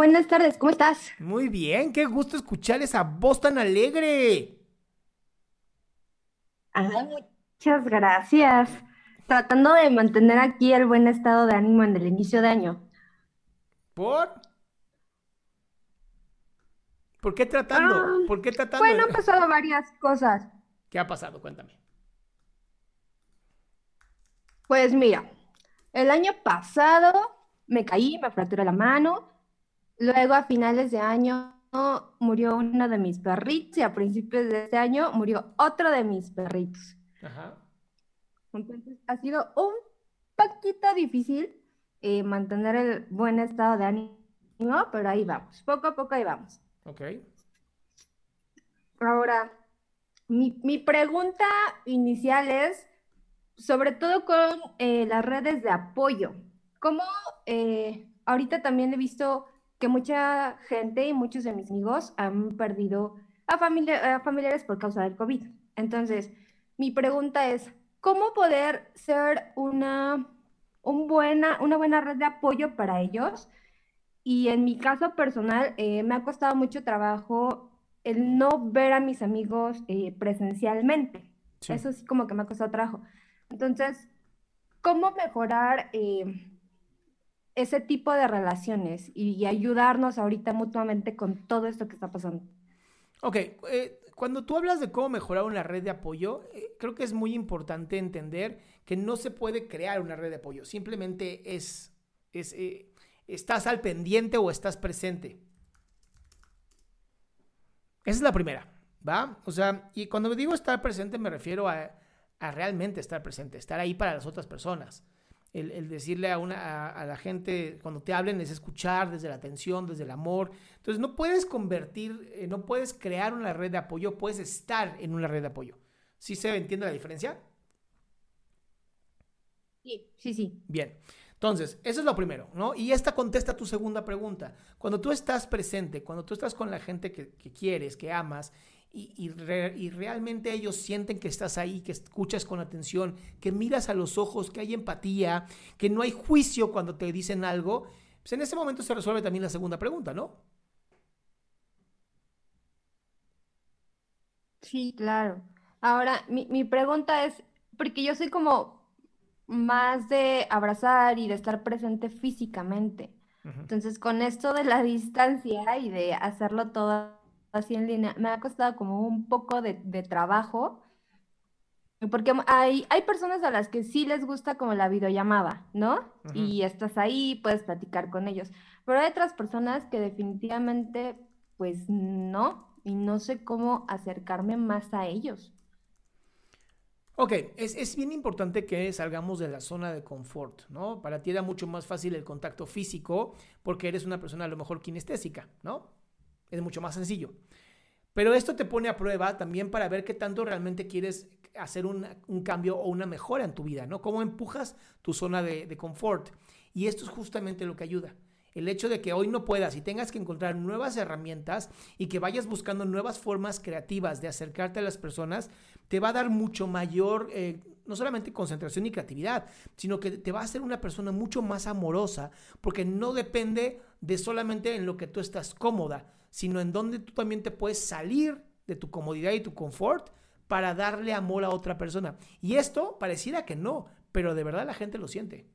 Buenas tardes, ¿cómo estás? Muy bien, qué gusto escuchar esa voz tan alegre. Ah, muchas gracias. Tratando de mantener aquí el buen estado de ánimo en el inicio de año. ¿Por? ¿Por qué tratando? Ah, ¿Por qué tratando? Bueno, han pasado varias cosas. ¿Qué ha pasado? Cuéntame. Pues mira, el año pasado me caí, me fracturé la mano. Luego a finales de año murió uno de mis perritos y a principios de este año murió otro de mis perritos. Ajá. Entonces ha sido un poquito difícil eh, mantener el buen estado de ánimo, pero ahí vamos, poco a poco ahí vamos. Ok. Ahora, mi, mi pregunta inicial es, sobre todo con eh, las redes de apoyo, ¿cómo eh, ahorita también he visto que mucha gente y muchos de mis amigos han perdido a, familia- a familiares por causa del COVID? Entonces, mi pregunta es, ¿cómo poder ser una, un buena, una buena red de apoyo para ellos? Y en mi caso personal, eh, me ha costado mucho trabajo el no ver a mis amigos eh, presencialmente. Sí. Eso sí como que me ha costado trabajo. Entonces, ¿cómo mejorar eh, ese tipo de relaciones y, ayudarnos ahorita mutuamente con todo esto que está pasando? Ok, eh, cuando tú hablas de cómo mejorar una red de apoyo, eh, creo que es muy importante entender que no se puede crear una red de apoyo, simplemente es, es eh, estás al pendiente o estás presente. Esa es la primera, ¿va? O sea, y cuando digo estar presente me refiero a, a realmente estar presente, estar ahí para las otras personas. El, el decirle a, una, a, a la gente, cuando te hablen, es escuchar desde la atención, desde el amor. Entonces, no puedes convertir, eh, no puedes crear una red de apoyo, puedes estar en una red de apoyo. ¿Sí se entiende la diferencia? Sí, sí, sí. Bien. Entonces, eso es lo primero, ¿no? Y esta contesta tu segunda pregunta. Cuando tú estás presente, cuando tú estás con la gente que, que quieres, que amas, y, y re- y realmente ellos sienten que estás ahí, que escuchas con atención, que miras a los ojos, que hay empatía, que no hay juicio cuando te dicen algo, pues en ese momento se resuelve también la segunda pregunta, ¿no? Sí, claro. Ahora, mi, mi pregunta es, porque yo soy como más de abrazar y de estar presente físicamente. Entonces, con esto de la distancia y de hacerlo todo así en línea, me ha costado como un poco de, de trabajo, porque hay, hay personas a las que sí les gusta como la videollamada, ¿no? Y estás ahí, puedes platicar con ellos, pero hay otras personas que definitivamente, pues no, y no sé cómo acercarme más a ellos. Ok, es, es bien importante que salgamos de la zona de confort, ¿no? Para ti era mucho más fácil el contacto físico porque eres una persona a lo mejor kinestésica, ¿no? Es mucho más sencillo. Pero esto te pone a prueba también para ver qué tanto realmente quieres hacer un, cambio o una mejora en tu vida, ¿no? Cómo empujas tu zona de, de confort. Y esto es justamente lo que ayuda. El hecho de que hoy no puedas y tengas que encontrar nuevas herramientas y que vayas buscando nuevas formas creativas de acercarte a las personas, te va a dar mucho mayor, eh, no solamente concentración y creatividad, sino que te va a hacer una persona mucho más amorosa, porque no depende de solamente en lo que tú estás cómoda, sino en donde tú también te puedes salir de tu comodidad y tu confort para darle amor a otra persona. Y esto pareciera que no, pero de verdad la gente lo siente.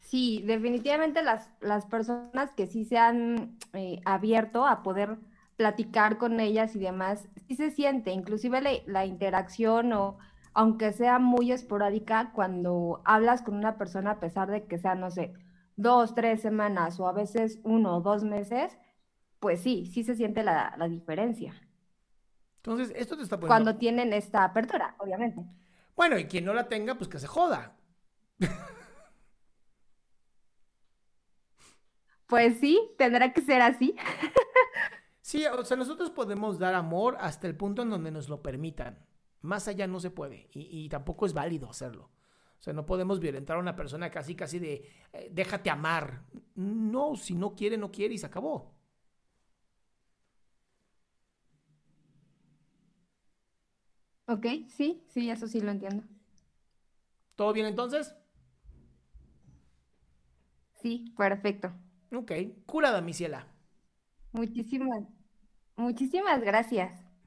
Sí, definitivamente las, las personas que sí se han eh, abierto a poder platicar con ellas y demás, sí se siente, inclusive la, la interacción o aunque sea muy esporádica, cuando hablas con una persona a pesar de que sea, no sé, dos, tres semanas o a veces uno o dos meses, pues sí, sí se siente la, la diferencia. Entonces, esto te está poniendo... Cuando tienen esta apertura, obviamente. Bueno, y quien no la tenga, pues que se joda. Pues sí, tendrá que ser así. sí, o sea, nosotros podemos dar amor hasta el punto en donde nos lo permitan. Más allá no se puede y, tampoco es válido hacerlo. O sea, no podemos violentar a una persona casi, casi de eh, déjate amar. No, si no quiere, no quiere y se acabó. Ok, sí, sí, eso sí lo entiendo. ¿Todo bien entonces? Sí, perfecto. Ok, curada, mi ciela. Muchísimas, muchísimas gracias.